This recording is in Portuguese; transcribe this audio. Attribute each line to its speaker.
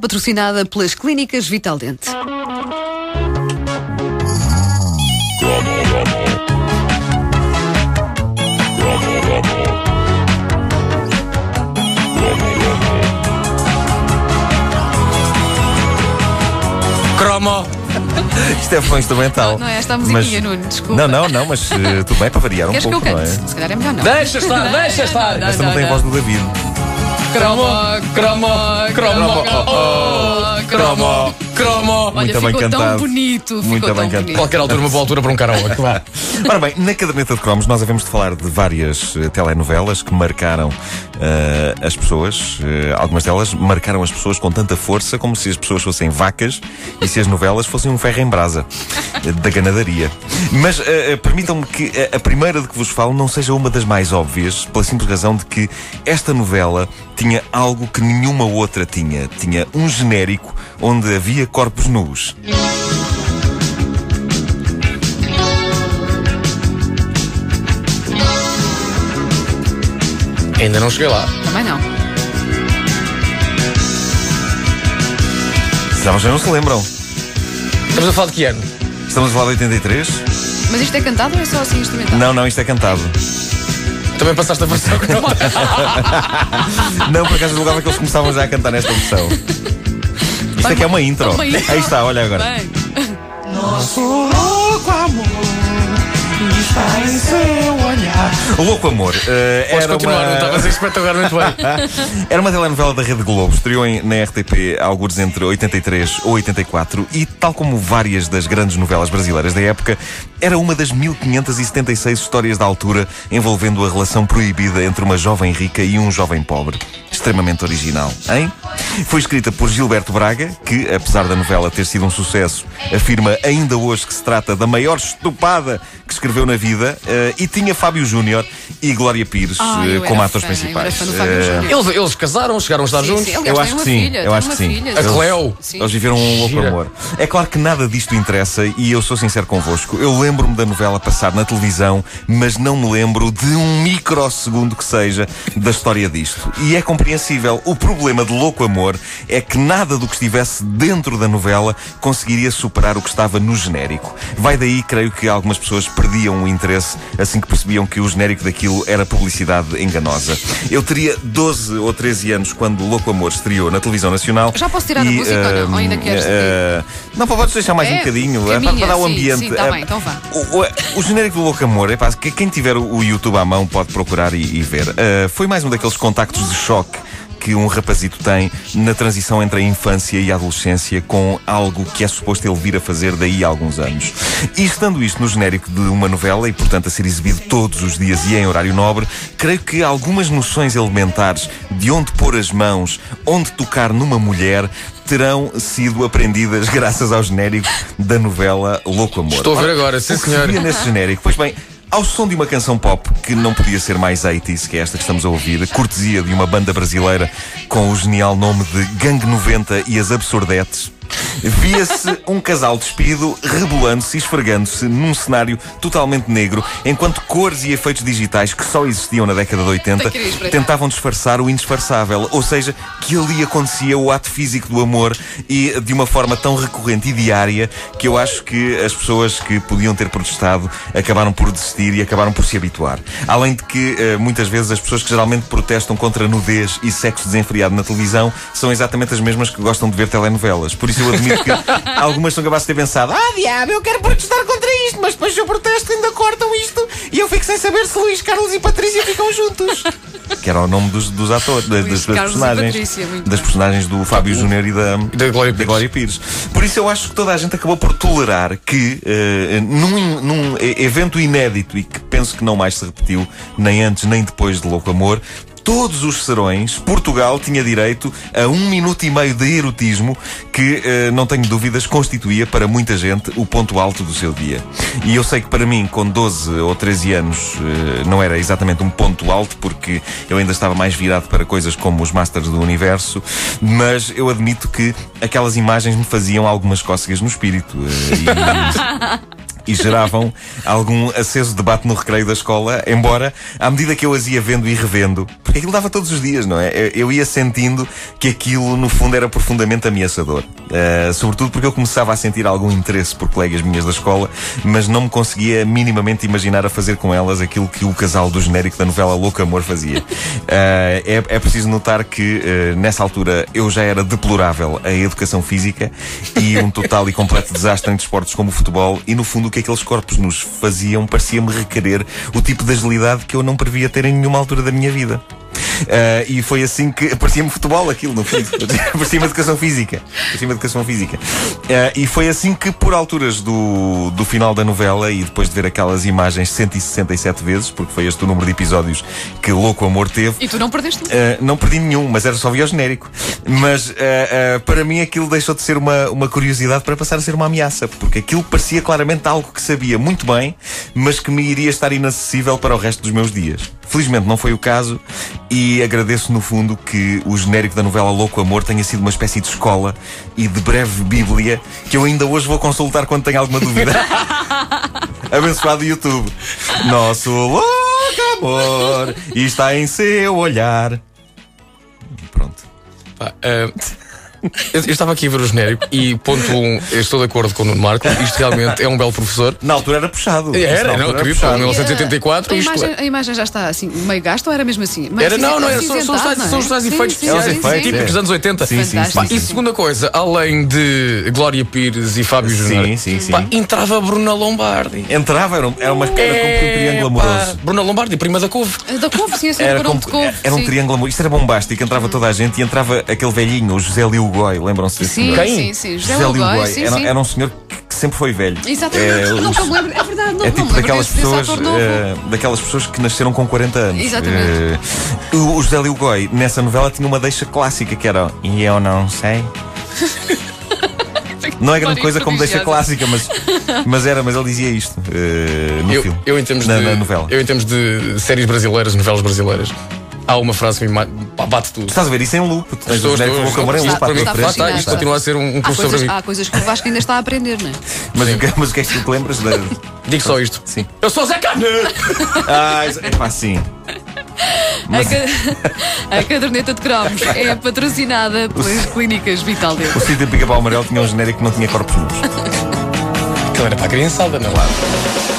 Speaker 1: Patrocinada pelas Clínicas Vital Dente.
Speaker 2: Cromo.
Speaker 3: Isto é fã instrumental.
Speaker 1: Não é esta a musiquinha, Nuno, desculpa.
Speaker 3: Não, não, não, mas eh, tudo bem para variar um
Speaker 1: Queres que eu
Speaker 3: pouco, não
Speaker 1: cante?
Speaker 3: é?
Speaker 1: Se calhar é melhor não.
Speaker 2: Deixa estar, deixa estar.
Speaker 3: Esta não tem voz do David.
Speaker 2: Cromo, cromo, cromo,
Speaker 1: cromo,
Speaker 2: cromo.
Speaker 1: Olha,
Speaker 3: Muito bem
Speaker 1: ficou tão
Speaker 3: cantado.
Speaker 1: bonito.
Speaker 3: Muito
Speaker 1: ficou
Speaker 3: bem
Speaker 1: tão
Speaker 3: cantado.
Speaker 1: bonito.
Speaker 2: Qualquer altura, uma boa altura para um karaoke. Claro.
Speaker 3: Ora bem, na caderneta de cromos nós havemos de falar de várias eh, telenovelas que marcaram eh, as pessoas. Eh, algumas delas marcaram as pessoas com tanta força como se as pessoas fossem vacas e se as novelas fossem um ferro em brasa eh, da ganadaria. Mas eh, eh, permitam-me que a primeira de que vos falo não seja uma das mais óbvias, pela simples razão de que esta novela tinha algo que nenhuma outra tinha. Tinha um genérico onde havia corpos nus.
Speaker 2: Ainda não cheguei lá.
Speaker 1: Também não.
Speaker 3: Já vocês não se lembram.
Speaker 2: Estamos a falar de que ano?
Speaker 3: Estamos a falar de 83?
Speaker 1: Mas isto é cantado ou é só assim instrumental?
Speaker 3: Não, não, isto é cantado.
Speaker 2: Também passaste a versão cromo.
Speaker 3: Não, por acaso julgava que eles começavam já a cantar nesta versão. Isto é que é uma intro.
Speaker 1: Uma intro.
Speaker 3: Aí está, olha agora.
Speaker 1: Bem.
Speaker 4: Nosso louco amor está em seu olhar.
Speaker 3: O Louco Amor
Speaker 2: Podes
Speaker 3: era,
Speaker 2: continuar, não estavas
Speaker 3: uma,
Speaker 2: espetacularmente bem.
Speaker 3: era uma telenovela da Rede Globo. Estreou em- na RTP há alguns entre 83 ou 84 e, tal como várias das grandes novelas brasileiras da época, era uma das 1576 histórias da altura envolvendo a relação proibida entre uma jovem rica e um jovem pobre. Extremamente original, hein? Foi escrita por Gilberto Braga, que, apesar da novela ter sido um sucesso, afirma ainda hoje que se trata da maior estupada que escreveu na vida, eh, e tinha Fábio Júnior e Glória Pires
Speaker 1: Ah, eu
Speaker 3: como atores
Speaker 1: fã,
Speaker 3: principais.
Speaker 1: Júnior.
Speaker 2: Eles, eles casaram, chegaram a estar
Speaker 1: Sim,
Speaker 2: juntos.
Speaker 1: sim.
Speaker 3: Eu acho que sim,
Speaker 1: filha,
Speaker 3: eu acho que sim.
Speaker 1: filha,
Speaker 2: A. Cleo.
Speaker 1: Sim.
Speaker 3: Eles viveram um louco
Speaker 2: Gira.
Speaker 3: amor. É claro que nada disto interessa e eu sou sincero convosco. Eu lembro-me da novela passar na televisão, mas não me lembro de um microsegundo que seja da história disto. E é compreensível. O problema de Louco Amor é que nada do que estivesse dentro da novela conseguiria superar o que estava no genérico. Vai daí, creio que algumas pessoas perdiam o interesse assim que percebiam que o genérico daquilo era publicidade enganosa. Eu teria 12 ou 13 anos quando Louco Amor estreou na televisão nacional.
Speaker 1: Já posso tirar a
Speaker 3: e,
Speaker 1: música ou não? Ou ainda queres
Speaker 3: eh, Não, pá, podes deixar mais um
Speaker 1: É,
Speaker 3: bocadinho
Speaker 1: que é
Speaker 3: é, para, dar o ambiente.
Speaker 1: sim, tá
Speaker 3: Eh,
Speaker 1: bem, então vá.
Speaker 3: O, o- o genérico do Louco Amor, é pá, que- quem tiver o, YouTube à mão pode procurar e, e ver. Eh, foi mais um daqueles contactos de choque que um rapazito tem na transição entre a infância e a adolescência com algo que é suposto ele vir a fazer daí a alguns anos. E estando isto no genérico de uma novela e, portanto, a ser exibido todos os dias e em horário nobre, creio que algumas noções elementares de onde pôr as mãos, onde tocar numa mulher, terão sido aprendidas graças ao genérico da novela Louco Amor.
Speaker 2: Estou a ver agora, sim,
Speaker 3: O que
Speaker 2: senhor.
Speaker 3: nesse genérico? Pois bem, ao som de uma canção pop que não podia ser mais 80s, que esta que estamos a ouvir, cortesia de uma banda brasileira com o genial nome de Gangue 90 e as Absurdetes. Via-se um casal despido rebolando-se e esfregando-se num cenário totalmente negro, enquanto cores e efeitos digitais que só existiam na década de 80
Speaker 1: Tem que ir espreitar.
Speaker 3: tentavam disfarçar o indisfarçável. Ou seja, que ali acontecia o ato físico do amor e de uma forma tão recorrente e diária que eu acho que as pessoas que podiam ter protestado acabaram por desistir e acabaram por se habituar. Além de que eh, muitas vezes as pessoas que geralmente protestam contra nudez e sexo desenfreado na televisão são exatamente as mesmas que gostam de ver telenovelas. Por isso eu admito que algumas são capazes de ter pensado: ah, diabo, eu quero protestar contra isto, mas depois se eu protesto ainda cortam isto e eu fico sem saber se Luís Carlos e Patrícia ficam juntos. Que era o nome dos, dos atores, das, das- personagens.
Speaker 1: Patrícia,
Speaker 3: das personagens do Fábio Júnior e da,
Speaker 2: Da Glória Pires.
Speaker 3: Glória Pires. Por isso eu acho que toda a gente acabou por tolerar que, eh, num, num evento inédito e que penso que não mais se repetiu, nem antes nem depois de Louco Amor, todos os serões, Portugal tinha direito a um minuto e meio de erotismo que, eh, não tenho dúvidas, constituía para muita gente o ponto alto do seu dia. E eu sei que para mim, com 12 ou 13 anos, eh, não era exatamente um ponto alto, porque eu ainda estava mais virado para coisas como os Masters do Universo, mas eu admito que aquelas imagens me faziam algumas cócegas no espírito. eh, e- e geravam algum aceso debate no recreio da escola, embora, à medida que eu as ia vendo e revendo, porque aquilo dava todos os dias, não é? Eu- ia sentindo que aquilo, no fundo, era profundamente ameaçador. Uh, sobretudo porque eu começava a sentir algum interesse por colegas minhas da escola, mas não me conseguia minimamente imaginar a fazer com elas aquilo que o casal do genérico da novela Louco Amor fazia. Uh, é, é preciso notar que, uh, nessa altura, eu já era deplorável a educação física e um total e completo desastre em desportos como o futebol, e no fundo, o que aqueles corpos nos faziam parecia-me requerer o tipo de agilidade que eu não previa ter em nenhuma altura da minha vida. Uh, e foi assim que parecia-me futebol aquilo, no fundo. parecia-me educação física. Parecia-me educação física. Uh, e foi assim que, por alturas do, do final da novela e depois de ver aquelas imagens 167 vezes, porque foi este o número de episódios que Louco Amor teve,
Speaker 1: E tu não perdeste nada.
Speaker 3: Uh, não perdi nenhum, mas era só via genérico. Mas para mim aquilo deixou de ser uma, uma curiosidade para passar a ser uma ameaça, porque aquilo parecia claramente algo que sabia muito bem, mas que me iria estar inacessível para o resto dos meus dias. Felizmente não foi o caso e agradeço no fundo que o genérico da novela Louco Amor tenha sido uma espécie de escola e de breve bíblia que eu ainda hoje vou consultar quando tenho alguma dúvida. Abençoado YouTube. Nosso louco amor está em seu olhar. Pronto.
Speaker 2: Ah, eu, eu estava aqui a ver o genérico e, ponto um, eu estou de acordo com o Nuno Marco. Isto realmente é um belo professor.
Speaker 3: Na altura era puxado.
Speaker 2: Era, não,
Speaker 3: puxado.
Speaker 2: em 1984,
Speaker 1: a,
Speaker 2: isto
Speaker 1: imagem,
Speaker 2: é.
Speaker 1: a imagem já está assim, meio gasta ou era mesmo assim? Meio
Speaker 2: Era, não, não, era, são, são, os tais-
Speaker 1: não é?
Speaker 2: são os tais
Speaker 1: Sim,
Speaker 2: efeitos especiais típicos dos anos 80.
Speaker 3: Sim, sim, sim, sim.
Speaker 2: E segunda coisa, além de Glória Pires e Fábio Júnior,
Speaker 3: sim, sim.
Speaker 2: pá, entrava Bruna Lombardi.
Speaker 3: Entrava, era, era, uma, era como um triângulo
Speaker 2: Pá,
Speaker 3: amoroso.
Speaker 2: Bruna Lombardi, prima da couve.
Speaker 1: Da couve, sim, assim,
Speaker 3: Era, como,
Speaker 1: de couve.
Speaker 3: era um triângulo amoroso. Isto era bombástico. Entrava toda a gente e entrava aquele velhinho, o José Liu Goi. Lembram-se desse
Speaker 1: Sim,
Speaker 3: senhor?
Speaker 1: sim, sim. José
Speaker 3: José Liu
Speaker 1: Lugói,
Speaker 3: Goi.
Speaker 1: sim,
Speaker 3: Era,
Speaker 1: sim.
Speaker 3: era um senhor que, que sempre foi velho.
Speaker 1: Exatamente.
Speaker 3: É,
Speaker 1: não, eu me lembro. É verdade, não,
Speaker 3: É
Speaker 1: não
Speaker 3: tipo
Speaker 1: me lembro
Speaker 3: daquelas pessoas, eh, daquelas pessoas que nasceram com 40 anos.
Speaker 1: Exatamente.
Speaker 3: Eh, o, o José Liu Goi, nessa novela, tinha uma deixa clássica que era E eu não sei. Não é grande coisa como deixa clássica, mas, mas era, mas ele dizia isto eh, no
Speaker 2: Eu,
Speaker 3: filme.
Speaker 2: eu, em termos
Speaker 3: na,
Speaker 2: de,
Speaker 3: na novela.
Speaker 2: eu, em termos de séries brasileiras, novelas brasileiras, há uma frase que me pá, bate tudo.
Speaker 3: Estás a ver isso em loop. Tu tens
Speaker 2: Estou,
Speaker 3: o genérico Louco Amor em
Speaker 2: estou,
Speaker 3: loop
Speaker 2: para mim,
Speaker 1: está
Speaker 3: frente.
Speaker 2: lá está, isto continua a ser um, um curso sobre
Speaker 1: coisas,
Speaker 2: mim.
Speaker 1: há coisas que o Vasco ainda está a aprender, não é?
Speaker 3: Mas, o que, mas o que é que tu te lembras da.
Speaker 2: Digo só isto.
Speaker 3: Sim.
Speaker 2: Eu sou Zé Canedo!
Speaker 3: Ah, é pá, sim.
Speaker 1: A, ca- a caderneta de cromos é patrocinada pelas clínicas Vital Deus.
Speaker 3: O sítio de Pica-Pau Amarelo tinha um genérico que não tinha corpos nus.
Speaker 2: Aquilo era para a criançada, não é?